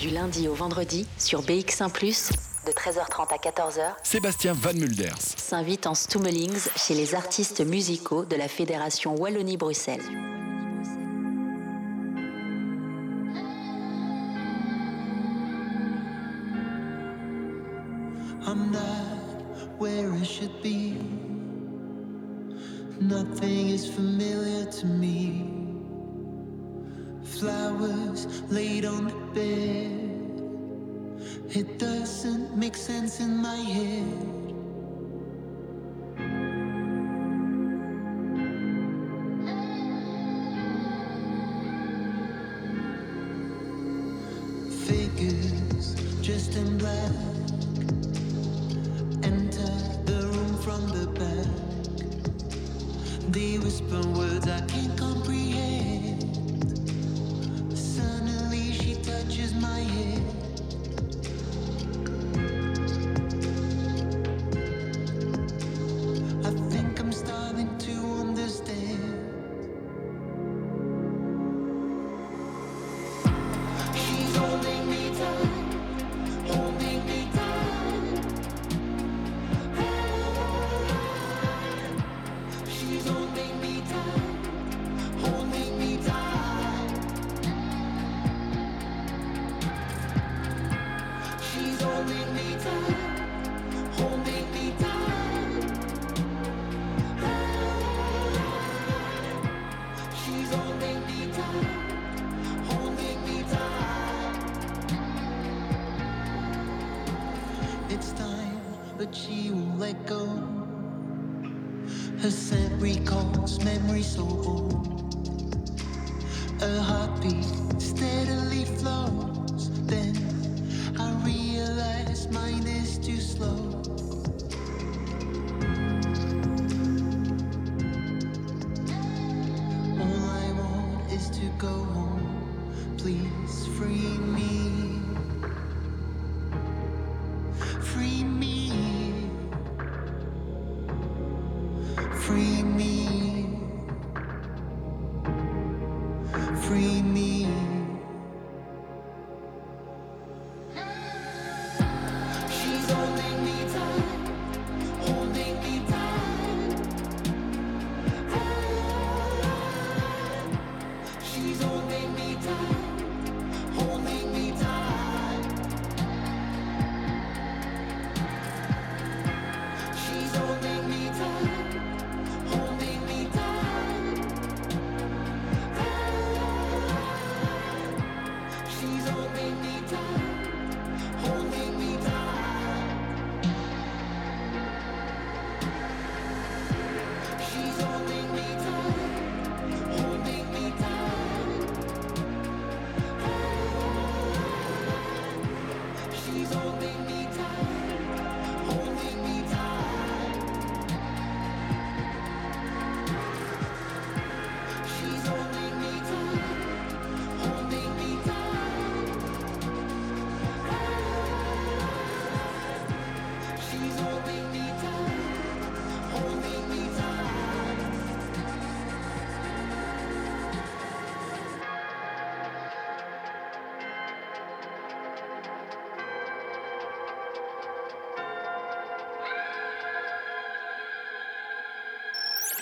Du lundi au vendredi sur BX1 de 13h30 à 14h, Sébastien Van Mulders. s'invite en Stummelings chez les artistes musicaux de la Fédération Wallonie-Bruxelles. In my head. Figures in black enter the room from the back. They whisper words I can't comprehend. Her scent recalls memories so old. A heartbeat steadily flows. Then I realize mine is too slow. All I want is to go home. Please free me.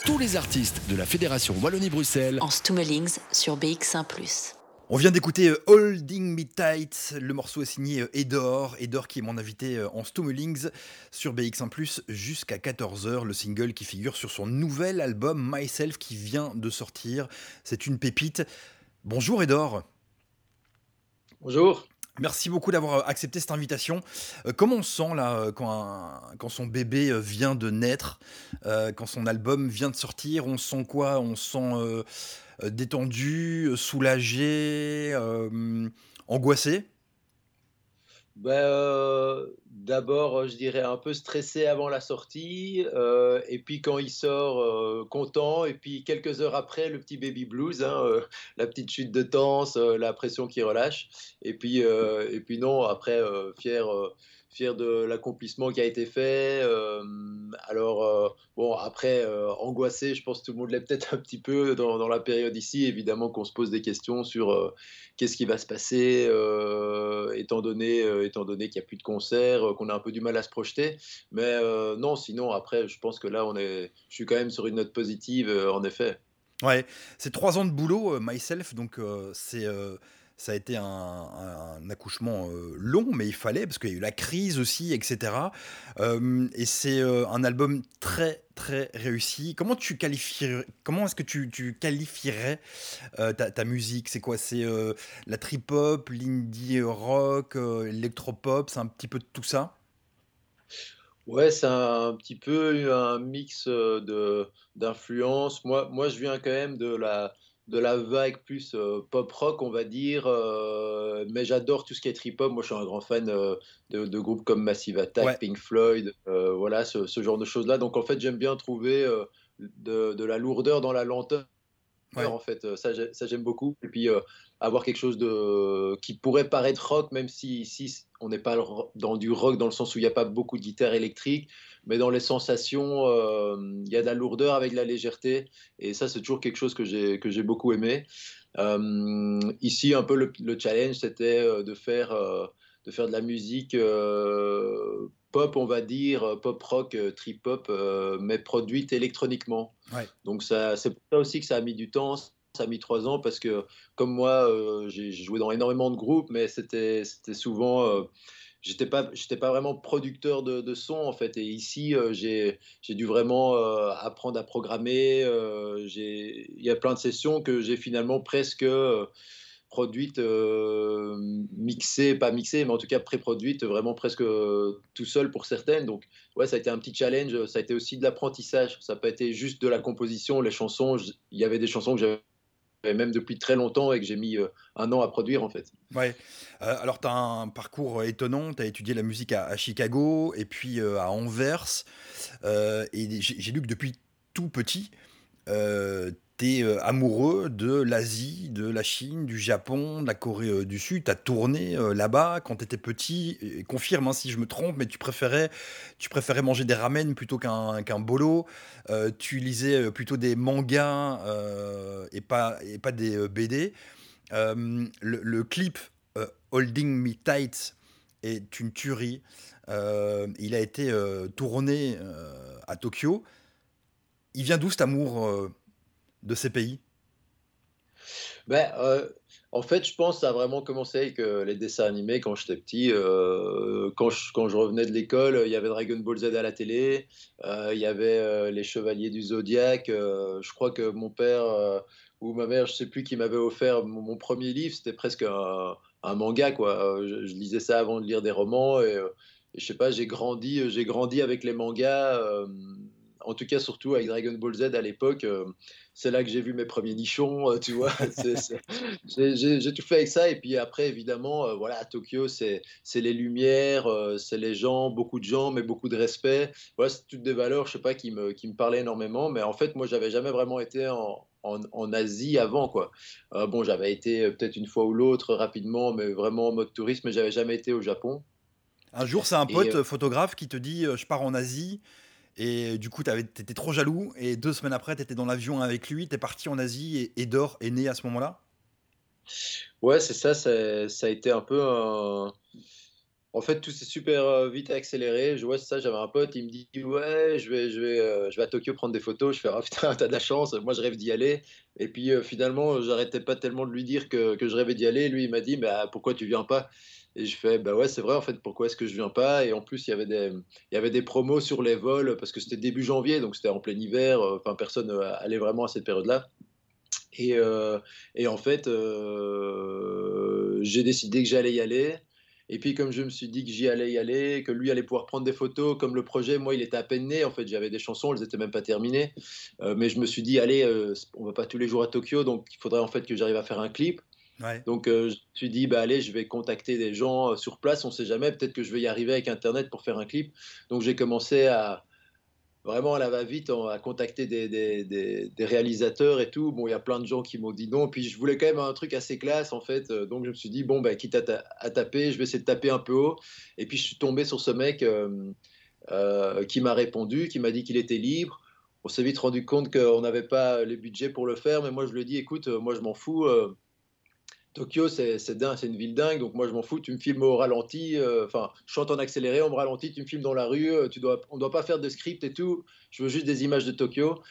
Tous les artistes de la Fédération Wallonie-Bruxelles. En Stummelings sur BX1 On vient d'écouter euh, Holding Me Tight. Le morceau est signé euh, Edor. Edor qui est mon invité euh, en Stummelings sur BX1 jusqu'à 14h. Le single qui figure sur son nouvel album Myself qui vient de sortir. C'est une pépite. Bonjour Edor. Bonjour. Merci beaucoup d'avoir accepté cette invitation. Euh, comment on se sent là euh, quand, son bébé euh, vient de naître, euh, quand son album vient de sortir On sent quoi? On se sent euh, euh, détendu, euh, soulagé, euh, angoissé? Ben, euh, D'abord, euh, je dirais un peu stressé avant la sortie, euh, et puis quand il sort, content, et puis quelques heures après, le petit baby blues, hein, la petite chute de tense, la pression qui relâche, et puis, et puis non, après, fier, fier de l'accomplissement qui a été fait. Euh, alors, euh, bon, après, euh, angoissé, je pense que tout le monde l'est peut-être un petit peu dans, la période ici. Évidemment qu'on se pose des questions sur qu'est-ce qui va se passer, étant donné, étant donné qu'il n'y a plus de concerts, qu'on a un peu du mal à se projeter. Mais non, sinon, après, je pense que là, on est, je suis quand même sur une note positive, en effet. Ouais, c'est trois ans de boulot, myself, donc c'est ça a été un, accouchement euh, long, mais il fallait, parce qu'il y a eu la crise aussi, etc. Euh, et c'est euh, un album très, très réussi. Comment comment est-ce que tu, qualifierais ta, musique? C'est quoi? C'est la trip-hop, l'indie rock, l'électropop, c'est un petit peu de tout ça? Ouais, c'est un, petit peu un mix de d'influences. Moi, moi, je viens quand même de la de la vague plus euh, pop rock, on va dire. Euh, mais j'adore tout ce qui est trip hop. Moi, je suis un grand fan euh, de, groupes comme Massive Attack, Pink Floyd, voilà, ce, genre de choses-là. Donc, en fait, j'aime bien trouver de, la lourdeur dans la lenteur. En fait, ça, j'aime beaucoup. Et puis, avoir quelque chose de qui pourrait paraître rock, même si ici, on n'est pas dans du rock dans le sens où il n'y a pas beaucoup de guitare électrique mais dans les sensations, euh, il y a de la lourdeur avec de la légèreté, et ça, c'est toujours quelque chose que j'ai beaucoup aimé. Euh, ici, un peu le, challenge, c'était euh, de faire de la musique pop, on va dire, pop rock, trip hop, mais produite électroniquement. Donc ça, c'est pour ça aussi que ça a mis du temps. Ça a mis trois ans parce que, comme moi, j'ai joué dans énormément de groupes, mais c'était souvent j'étais pas j'étais pas vraiment producteur de, de, son en fait et ici euh, j'ai dû vraiment euh, apprendre à programmer euh, j'ai il y a plein de sessions que j'ai finalement presque produites mixées pas mixées mais en tout cas pré-produites vraiment presque tout seul pour certaines donc ouais ça a été un petit challenge ça a été aussi de l'apprentissage ça n'a pas été juste de la composition les chansons il y avait des chansons que j'avais même depuis très longtemps et que j'ai mis euh, un an à produire en fait. Ouais. Euh, alors tu as un parcours étonnant, tu as étudié la musique à, Chicago et puis euh, à Anvers. et j'ai lu que depuis tout petit, tu es amoureux de l'Asie, de la Chine, du Japon, de la Corée du Sud. Tu as tourné là-bas quand tu étais petit. confirme hein, si je me trompe, mais tu préférais, tu préférais manger des ramen plutôt qu'un qu'un bolo. tu lisais plutôt des mangas et, pas, et pas des BD. Le, clip Holding Me Tight est une tuerie. il a été tourné à Tokyo. Il vient d'où cet amour de ces pays? Ben, euh, En fait, je pense que ça a vraiment commencé avec euh, les dessins animés quand j'étais petit. Euh, quand, je, quand, je, revenais de l'école, il y avait Dragon Ball Z à la télé, il y avait les Chevaliers du Zodiaque. je crois que mon père ou ma mère, je sais plus qui m'avait offert mon, premier livre, c'était presque un, manga. quoi. Je, lisais ça avant de lire des romans et, je sais pas, j'ai grandi, j'ai grandi avec les mangas en tout cas surtout avec Dragon Ball Z à l'époque, c'est là que j'ai vu mes premiers nichons, euh, tu vois. j'ai tout fait avec ça. Et puis après, évidemment, euh, voilà, à Tokyo, c'est les lumières, c'est les gens, beaucoup de gens, mais beaucoup de respect. Voilà, c'est toutes des valeurs, je sais pas, qui me, qui me parlaient énormément. Mais en fait, moi, j'avais jamais vraiment été en, en, Asie avant, quoi. bon, j'avais été peut-être une fois ou l'autre rapidement, mais vraiment en mode touriste, mais j'avais jamais été au Japon. Un jour, c'est un pote photographe qui te dit Je pars en Asie. Et du coup, tu étais trop jaloux. Et deux semaines après, tu étais dans l'avion avec lui. Tu es parti en Asie et Edor est né à ce moment-là? Ouais, c'est ça, ça. a été un peu. En fait, tout s'est super euh, vite accéléré. Je vois ça, j'avais un pote, il me dit Ouais, je vais, je, vais, euh, je vais à Tokyo prendre des photos. Je fais Ah putain, t'as de la chance. Moi, je rêve d'y aller. Et puis euh, finalement, j'arrêtais pas tellement de lui dire que, que je rêvais d'y aller. Lui, il m'a dit bah, Pourquoi tu viens pas? Et je fais, bah ouais, c'est vrai, en fait, pourquoi est-ce que je viens pas? Et en plus, il y avait des, il y avait des promos sur les vols parce que c'était début janvier, donc c'était en plein hiver. Euh, enfin, personne euh, allait vraiment à cette période-là. Et, euh, et, en fait, j'ai décidé que j'allais y aller. Et puis, comme je me suis dit que j'y allais y aller, que lui allait pouvoir prendre des photos, comme le projet, moi, il était à peine né. En fait, j'avais des chansons, elles n'étaient même pas terminées. mais je me suis dit, allez, on va pas tous les jours à Tokyo, donc il faudrait en fait que j'arrive à faire un clip. Donc euh, je me suis dit, bah, allez, je vais contacter des gens euh, sur place, on ne sait jamais, peut-être que je vais y arriver avec Internet pour faire un clip. Donc j'ai commencé à, vraiment à la va-vite à contacter des, réalisateurs et tout. Bon, il y a plein de gens qui m'ont dit non. Puis je voulais quand même un truc assez classe en fait. Donc je me suis dit bon, bah, quitte à, taper, je vais essayer de taper un peu haut. Et puis je suis tombé sur ce mec euh, qui m'a répondu, qui m'a dit qu'il était libre. On s'est vite rendu compte qu'on n'avait pas les budgets pour le faire, mais moi je lui ai dit écoute, moi je m'en fous. Tokyo, c'est c'est une ville dingue, donc moi je m'en fous, tu me filmes au ralenti, euh, enfin, je chante en accéléré, on me ralentit, tu me filmes dans la rue, euh, tu dois, on ne doit pas faire de script et tout, je veux juste des images de Tokyo.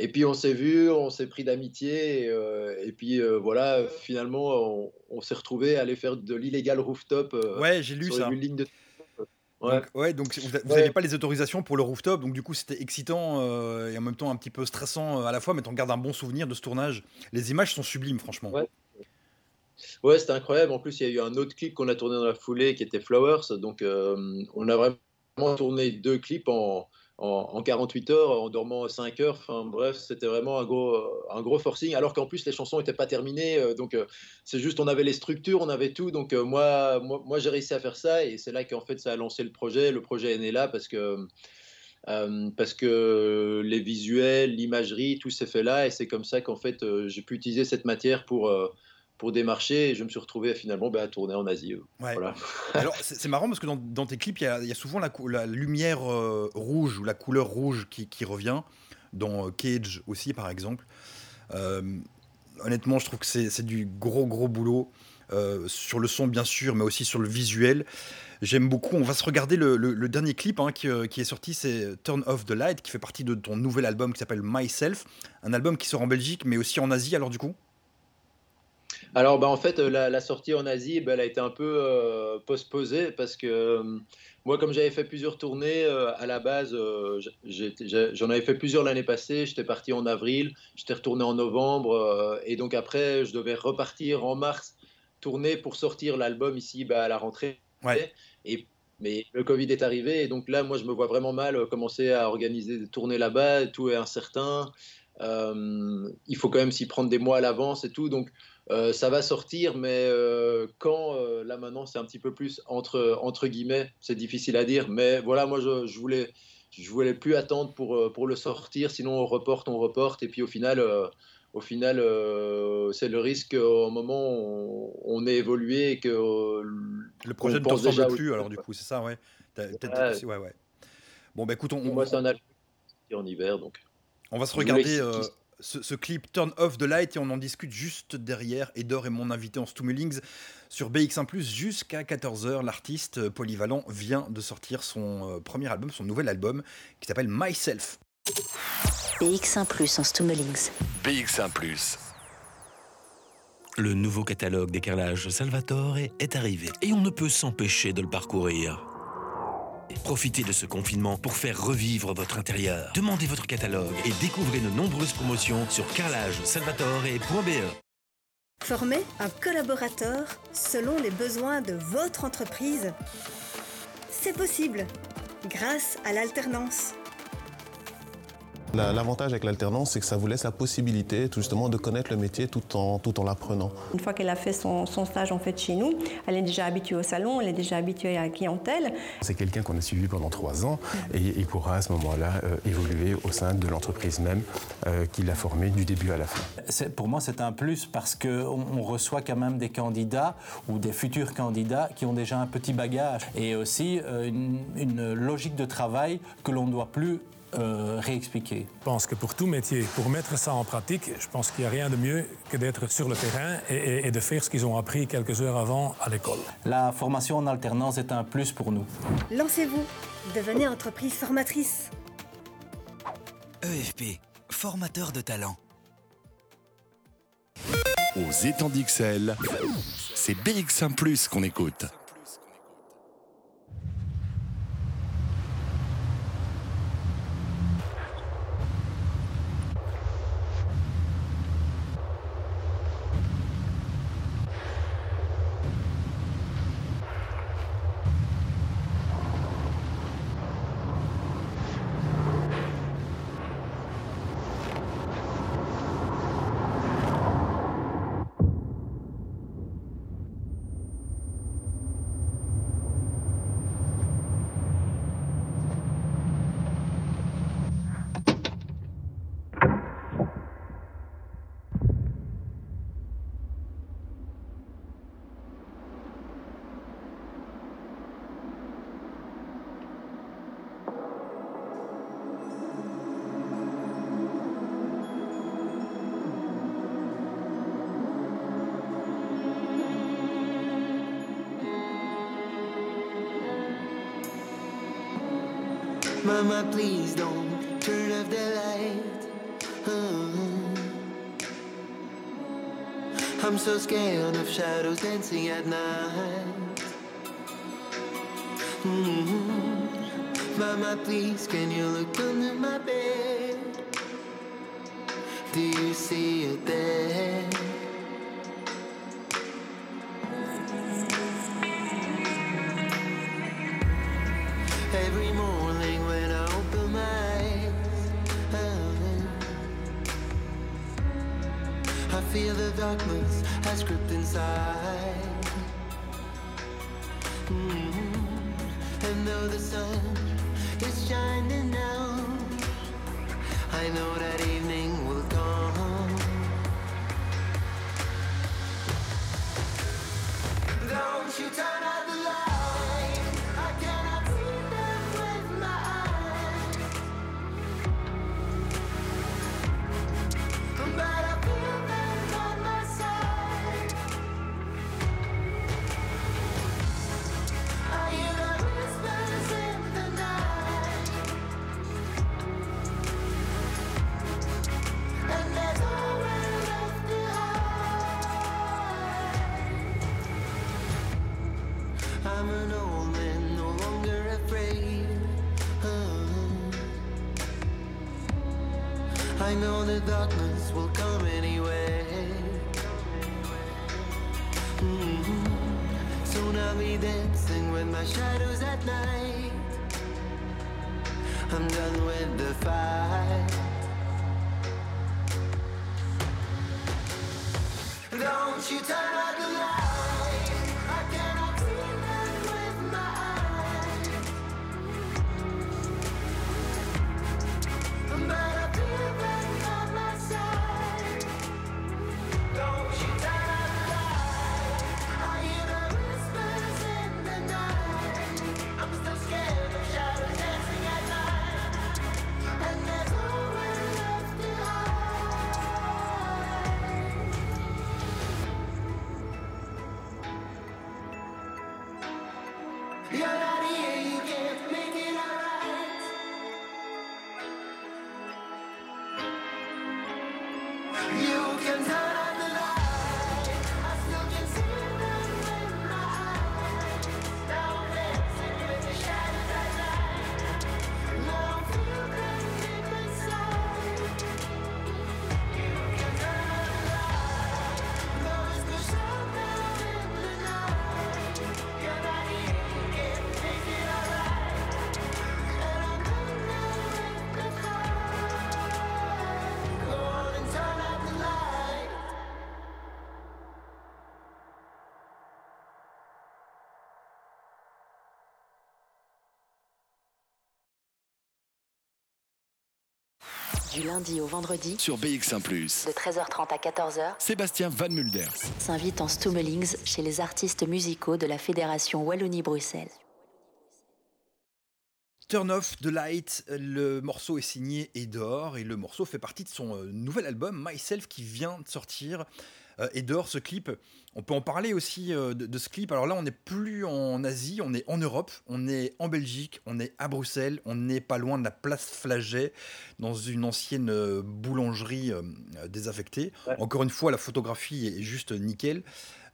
Et puis on s'est vu, on s'est pris d'amitié, et, euh, puis voilà, finalement, on, s'est retrouvé à aller faire de l'illégal rooftop. ouais, j'ai lu ça. de... Ouais. Donc, ouais, donc vous n'avez pas les autorisations pour le rooftop, donc du coup c'était excitant et en même temps un petit peu stressant à la fois, mais on garde un bon souvenir de ce tournage. Les images sont sublimes, franchement. Ouais. Ouais, c'était incroyable. En plus, il y a eu un autre clip qu'on a tourné dans la foulée qui était Flowers. Donc, euh, on a vraiment tourné deux clips en, en, 48 heures, en dormant 5 heures. Enfin, bref, c'était vraiment un gros, un gros forcing. Alors qu'en plus, les chansons n'étaient pas terminées. Euh, donc, euh, c'est juste, on avait les structures, on avait tout. Donc, moi, moi, j'ai réussi à faire ça. Et c'est là qu'en fait, ça a lancé le projet. Le projet est né là parce que. parce que les visuels, l'imagerie, tout s'est fait là et c'est comme ça qu'en fait j'ai pu utiliser cette matière pour, pour démarcher et je me suis retrouvé finalement bah, à tourner en Asie. Euh, voilà. Alors c'est marrant parce que dans, tes clips, il y, a souvent la, la lumière euh, rouge ou la couleur rouge qui, qui revient, dans euh, Cage aussi par exemple. honnêtement, je trouve que c'est du gros gros boulot. sur le son bien sûr, mais aussi sur le visuel. J'aime beaucoup. On va se regarder le, dernier clip hein, qui, qui, est sorti, c'est Turn Off the Light, qui fait partie de ton nouvel album qui s'appelle Myself, un album qui sort en Belgique, mais aussi en Asie. Alors du coup? Alors, bah, en fait, euh, la, sortie en Asie, bah, elle a été un peu euh, postposée parce que euh, moi, comme j'avais fait plusieurs tournées, à la base, j'en avais fait plusieurs l'année passée. J'étais parti en avril, j'étais retourné en novembre, et donc après, je devais repartir en mars, tourner pour sortir l'album ici bah, à la rentrée. Et mais le Covid est arrivé et donc là, moi, je me vois vraiment mal commencer à organiser des tournées là-bas. Tout est incertain. Il faut quand même s'y prendre des mois à l'avance et tout. Donc, euh, ça va sortir, mais euh, quand euh, là maintenant c'est un petit peu plus entre entre guillemets, c'est difficile à dire. Mais voilà, moi je, je voulais je voulais plus attendre pour pour le sortir, sinon on reporte, on reporte, et puis au final au final, c'est le risque au moment où on, est évolué et que le projet ne te ressemble plus. Alors du coup, c'est ça, ouais. ouais. ouais, Bon, bah écoute, on, moi c'est un album en hiver, donc. On va se regarder ce, clip Turn Off the Light et on en discute juste derrière. Edor est mon invité en Stummelings sur BX1 jusqu'à 14h. L'artiste euh, polyvalent vient de sortir son euh, premier album, son nouvel album qui s'appelle Myself. BX1 en Stummelings. BX1 Le nouveau catalogue des carrelages Salvatore est arrivé et on ne peut s'empêcher de le parcourir. Profitez de ce confinement pour faire revivre votre intérieur. Demandez votre catalogue et découvrez nos nombreuses promotions sur carrelagesalvatore.be. Formez un collaborateur selon les besoins de votre entreprise. C'est possible grâce à l'alternance. L'avantage avec l'alternance, c'est que ça vous laisse la possibilité tout justement de connaître le métier tout en, tout en l'apprenant. Une fois qu'elle a fait son, stage en fait chez nous, elle est déjà habituée au salon, elle est déjà habituée à la clientèle. C'est quelqu'un qu'on a suivi pendant trois ans et il pourra à ce moment-là euh, évoluer au sein de l'entreprise même euh, qui l'a formé du début à la fin. Pour moi, c'est un plus parce qu'on on reçoit quand même des candidats ou des futurs candidats qui ont déjà un petit bagage et aussi euh, une, une logique de travail que l'on ne doit plus euh, réexpliquer Je pense que pour tout métier, pour mettre ça en pratique, je pense qu'il n'y a rien de mieux que d'être sur le terrain et, de faire ce qu'ils ont appris quelques heures avant à l'école. La formation en alternance est un plus pour nous. Lancez-vous, devenez entreprise formatrice. EFP, formateur de talent. Aux étangs d'XL, c'est BX1 ⁇ qu'on écoute. Mama, please don't turn off the light. Uh-huh. I'm so scared of shadows dancing at night. Mm-hmm. Mama, please, can you look under my bed? Do you see it there? script inside. Darkness will come anyway. Mhm. Soon I'll be dancing with my shadows at night. I'm done with the fight. Don't you turn out the light. Du lundi au vendredi, Sur BX1 ⁇ de 13h30 à 14h, Sébastien Van Mulders. s'invite en Stummelings chez les artistes musicaux de la Fédération Wallonie-Bruxelles. Turn Off the Light, le morceau est signé Edor et le morceau fait partie de son euh, nouvel album Myself qui vient de sortir. Euh, Edor, ce clip, on peut en parler aussi euh, de, de ce clip. Alors là, on n'est plus en Asie, on est en Europe, on est en Belgique, on est à Bruxelles, on n'est pas loin de la place Flaget, dans une ancienne euh, boulangerie désaffectée. Encore une fois, la photographie est juste nickel.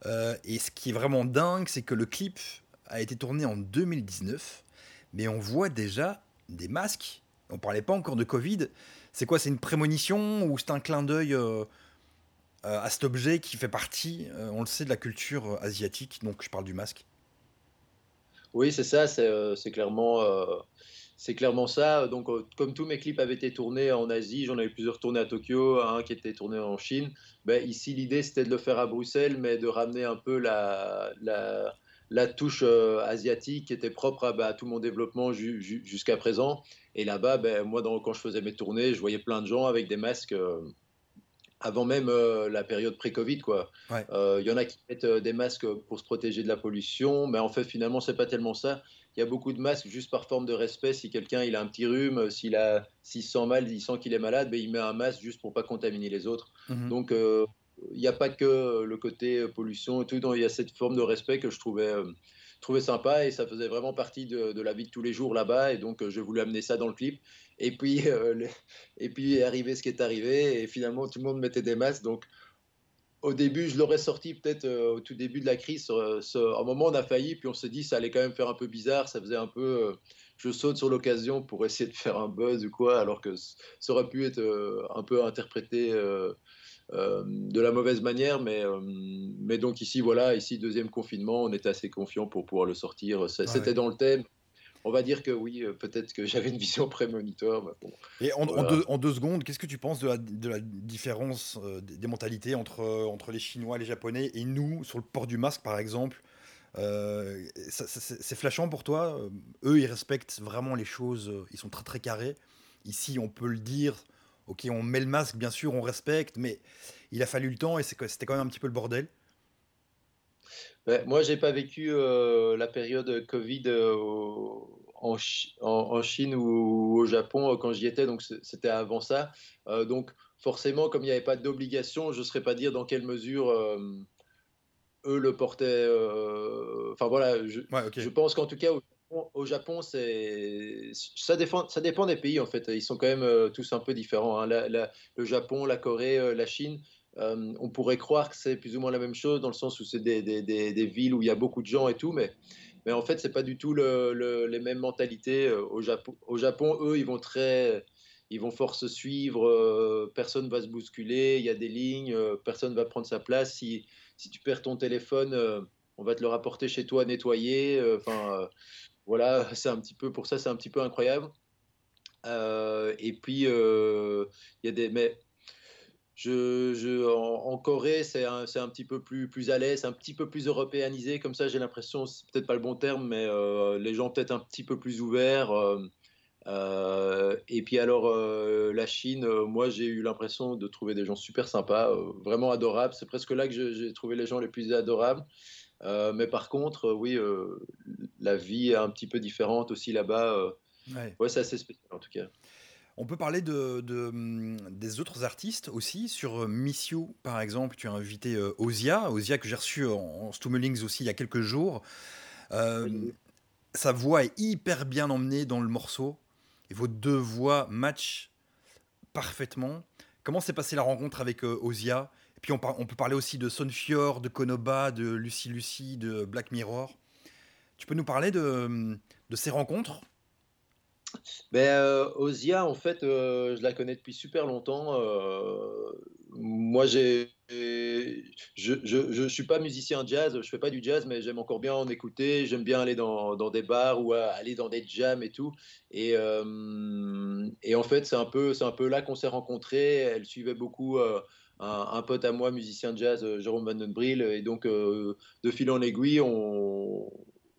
Euh, et ce qui est vraiment dingue, c'est que le clip a été tourné en 2019 mais on voit déjà des masques. On parlait pas encore de Covid. C'est quoi C'est une prémonition ou c'est un clin d'œil euh, à cet objet qui fait partie, euh, on le sait, de la culture euh, asiatique Donc je parle du masque. Oui, c'est ça, c'est euh, clairement, euh, c'est clairement ça. Donc, euh, comme tous mes clips avaient été tournés en Asie, j'en avais plusieurs tournés à Tokyo, un qui était tourné en Chine. Ben, ici, l'idée, c'était de le faire à Bruxelles, mais de ramener un peu la, la, touche euh, asiatique qui était propre à, bah, tout mon développement ju- ju- jusqu'à présent. Et là-bas, ben, moi, quand je faisais mes tournées, je voyais plein de gens avec des masques. euh, avant même euh, la période pré-Covid, quoi. Ouais. Euh, Il y en a qui mettent euh, des masques pour se protéger de la pollution, mais en fait, finalement, c'est pas tellement ça. Il y a beaucoup de masques juste par forme de respect. Si quelqu'un il a un petit rhume, s'il a, s'il sent mal, il sent qu'il est malade, ben, il met un masque juste pour pas contaminer les autres. Mhm. Donc, il n'y a pas que le côté pollution et tout, il y a cette forme de respect que je trouvais, trouvais sympa et ça faisait vraiment partie de, la vie de tous les jours là-bas et donc euh, je voulais amener ça dans le clip. Et puis, euh, et puis est arrivé ce qui est arrivé et finalement tout le monde mettait des masques donc au début, je l'aurais sorti peut-être euh, au tout début de la crise. euh, ce- un moment, on a failli, puis on s'est dit ça allait quand même faire un peu bizarre. Ça faisait un peu. euh, je saute sur l'occasion pour essayer de faire un buzz ou quoi, alors que ça aurait pu être un peu interprété euh, de la mauvaise manière. Mais, euh, mais donc ici, voilà, ici, deuxième confinement, on était assez confiant pour pouvoir le sortir. C'était ouais. dans le thème. On va dire que oui, euh, peut-être que j'avais une vision prémonitoire. bon, Et en, deux, en deux secondes, qu'est-ce que tu penses de la, de la différence euh, des mentalités entre, entre les Chinois, les Japonais et nous sur le port du masque, par exemple? C'est flashant pour toi? Eux, ils respectent vraiment les choses, ils sont très très carrés. Ici, on peut le dire, ok, on met le masque, bien sûr, on respecte, mais il a fallu le temps et c'était quand même un petit peu le bordel. Ouais, moi, j'ai pas vécu euh, la période Covid euh, en, Chi- en- en Chine ou au Japon euh, quand j'y étais, donc c'était avant ça. Donc forcément, comme il n'y avait pas d'obligation, je ne saurais pas dire dans quelle mesure eux le portaient. Enfin voilà, je, Ouais, ok. je pense qu'en tout cas au au Japon, ça dépend, des pays en fait. Ils sont quand même euh, tous un peu différents. hein. Le Japon, la Corée, euh, la Chine. Euh, on pourrait croire que c'est plus ou moins la même chose dans le sens où c'est des, villes où il y a beaucoup de gens et tout, mais, en fait, c'est pas du tout le- le- les mêmes mentalités. Au Japon, au Japon, eux, ils vont très, ils vont fort se suivre, personne va se bousculer, il y a des lignes, personne va prendre sa place. Si, tu perds ton téléphone, on va te le rapporter chez toi nettoyé. Enfin, voilà, c'est un petit peu, pour ça, c'est un petit peu incroyable. Euh, et puis, euh, il y a des. Mais je, je- en, Corée, c'est un, petit peu plus, plus à l'aise, un petit peu plus européanisé. Comme ça, j'ai l'impression, c'est peut-être pas le bon terme, mais euh, les gens peut-être un petit peu plus ouverts. et puis alors, la Chine, moi, j'ai eu l'impression de trouver des gens super sympas, vraiment adorables. C'est presque là que j'ai trouvé les gens les plus adorables. Euh, mais par contre, euh, oui, euh, la vie est un petit peu différente aussi là-bas. Ouais. Ouais, c'est assez spécial en tout cas. On peut parler de, de, hum, des autres artistes aussi. Sur Miss You, par exemple, tu as invité euh, Ozia, Ozia que j'ai reçu en, en Stummelings aussi il y a quelques jours. Euh, Sa voix est hyper bien emmenée dans le morceau. Et vos deux voix matchent parfaitement. Comment s'est passée la rencontre avec euh, Ozia? Puis on, peut parler aussi de Sonfior, de Konoba, de Lucie Lucie, de Black Mirror. Tu peux nous parler de, ces rencontres? Ben, euh, Ozia, en fait, euh, je la connais depuis super longtemps. euh, moi, je, je suis pas musicien jazz, je fais pas du jazz, mais j'aime encore bien en écouter. J'aime bien aller dans, des bars ou aller dans des jams et tout. Et, et en fait, c'est un peu, c'est un peu là qu'on s'est rencontrés. Elle suivait beaucoup. Un, pote à moi, musicien de jazz, euh, Jérôme Van Den Briel, et donc euh, de fil en aiguille, on,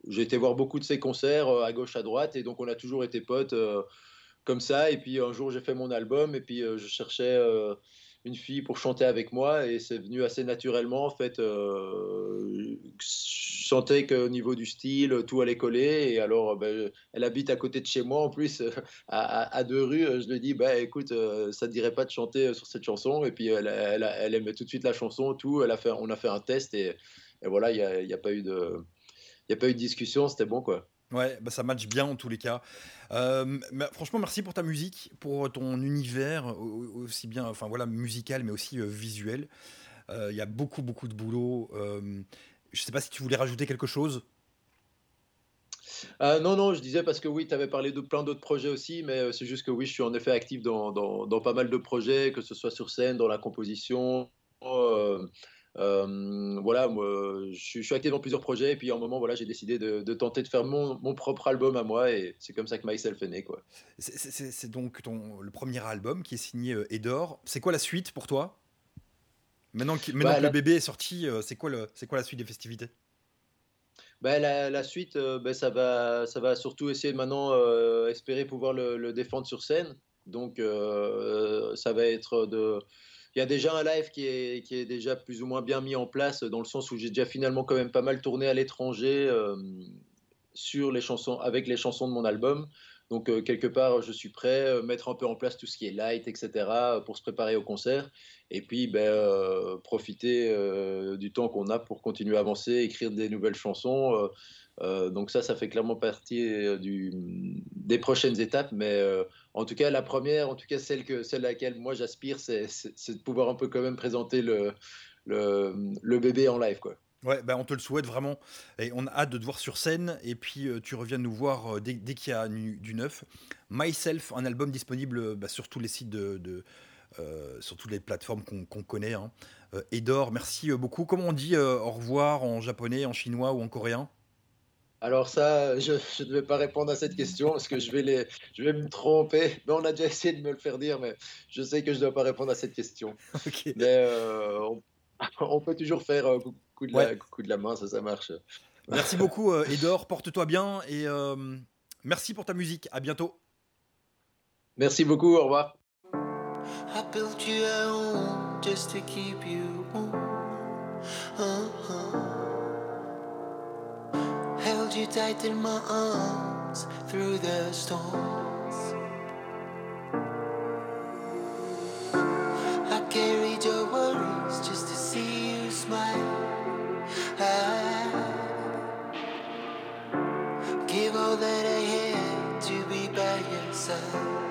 j'ai été voir beaucoup de ses concerts euh, à gauche, à droite, et donc on a toujours été potes comme ça. Et puis un jour, j'ai fait mon album, et puis je cherchais une fille pour chanter avec moi, et c'est venu assez naturellement. En fait, euh, je sentais qu'au niveau du style, tout allait coller. Et alors, ben, elle habite à côté de chez moi, en plus, à, deux rues. Je lui dit, bah, écoute, euh, ça ne dirait pas de chanter sur cette chanson. Et puis, elle, elle, elle aimait tout de suite la chanson, tout. Elle a fait, on a fait un test, et, voilà, il n'y y a a pas eu de discussion, c'était bon quoi. Ouais, bah ça match bien en tous les cas. Euh, franchement, merci pour ta musique, pour ton univers au- au- aussi bien, enfin voilà, musical, mais aussi euh, visuel. Euh, Il y a beaucoup, beaucoup de boulot. Euh, je sais pas si tu voulais rajouter quelque chose. Non, non, je disais parce que oui, tu avais parlé de plein d'autres projets aussi, mais c'est juste que oui, je suis en effet actif dans, dans pas mal de projets, que ce soit sur scène, dans la composition. Euh, voilà, moi, je, suis- je suis actif dans plusieurs projets, et puis à un moment, voilà, j'ai décidé de, de tenter de faire mon, mon propre album à moi, et c'est comme ça que Myself est né, quoi. C'est- donc ton, le premier album qui est signé euh, Edor. C'est quoi la suite pour toi? Maintenant, que- maintenant Bah, que la- le bébé est sorti, euh, c'est quoi, le- c'est quoi la suite des festivités? Ben, la, la suite, euh, ben, ça, va, ça va surtout essayer maintenant euh, espérer pouvoir le, le défendre sur scène. Donc, euh, ça va être de. Il y a déjà un live qui est, qui est déjà plus ou moins bien mis en place, dans le sens où j'ai déjà finalement quand même pas mal tourné à l'étranger euh, sur les chansons, avec les chansons de mon album. Donc, euh, quelque part, je suis prêt, euh, mettre un peu en place tout ce qui est light, etc., pour se préparer au concert. Et puis, ben, profiter du temps qu'on a pour continuer à avancer, écrire des nouvelles chansons. Euh, donc ça, ça fait clairement partie euh, des prochaines étapes. Mais euh, en tout cas, la première, en tout cas celle, que, celle à laquelle moi j'aspire, c'est de pouvoir un peu quand même présenter le, bébé en live. Quoi. Ouais, bah on te le souhaite vraiment. Et on a hâte de te voir sur scène. Et puis tu reviens nous voir dès, qu'il y a du neuf. Myself, un album disponible bah, sur tous les sites de. sur toutes les plateformes qu'on connaît. Hein. Edor, merci beaucoup. Comment on dit au revoir en japonais, en chinois ou en coréen? Alors ça, je ne vais pas répondre à cette question parce que je vais, les, je vais me tromper. Mais on a déjà essayé de me le faire dire, mais je sais que je ne dois pas répondre à cette question. Mais euh, on, on peut toujours faire un coup de, la, Ouais. coup de la main, ça, ça marche. Merci beaucoup, euh, Edor. Porte-toi bien. Et euh, merci pour ta musique. À bientôt. Merci beaucoup, au revoir. I built you a home just to keep you warm. You tight in my arms through the storms. I carried your worries just to see you smile. I give all that I had to be by your side.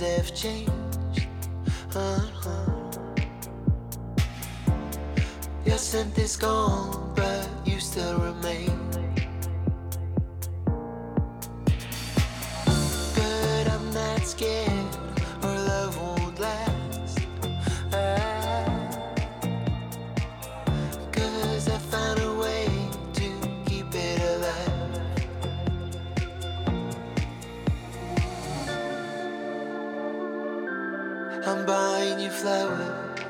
Have changed. Uh-huh. Your scent is gone, but you still remain. I'm buying you flowers.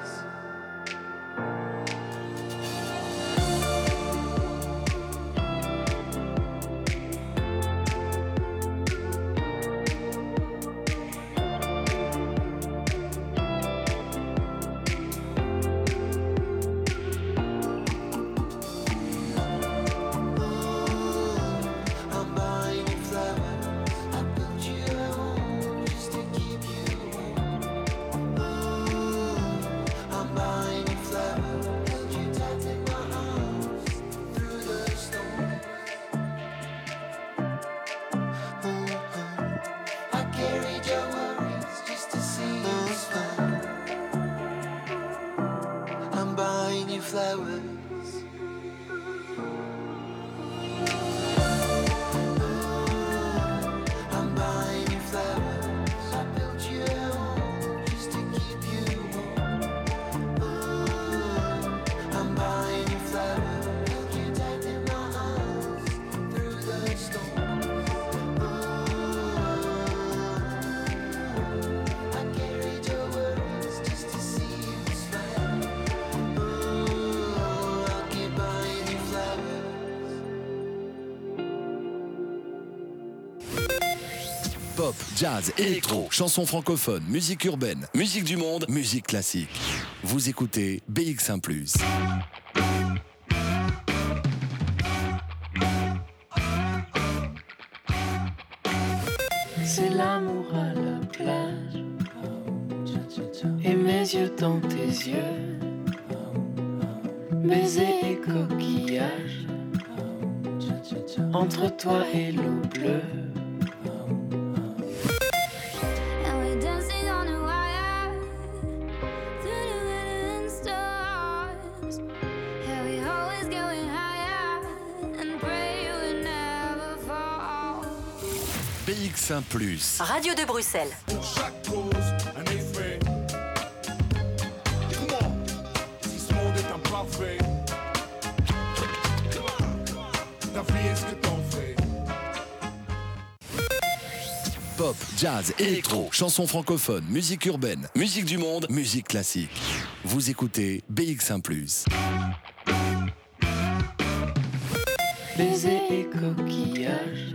Jazz, électro, chansons francophones, musique urbaine, musique du monde, musique classique. Vous écoutez BX1 ⁇ C'est l'amour à la plage. Et mes yeux dans tes yeux. Baiser et coquillage Entre toi et l'eau bleue BX1 ⁇ Radio de Bruxelles. chaque cause un effet. Dis-moi, si ce monde est imparfait, ta vie est ce que t'en fais. Pop, Pop, jazz, électro, chansons francophones, musique urbaine, musique du monde, musique classique. Vous écoutez BX1 ⁇ Baiser et coquillages.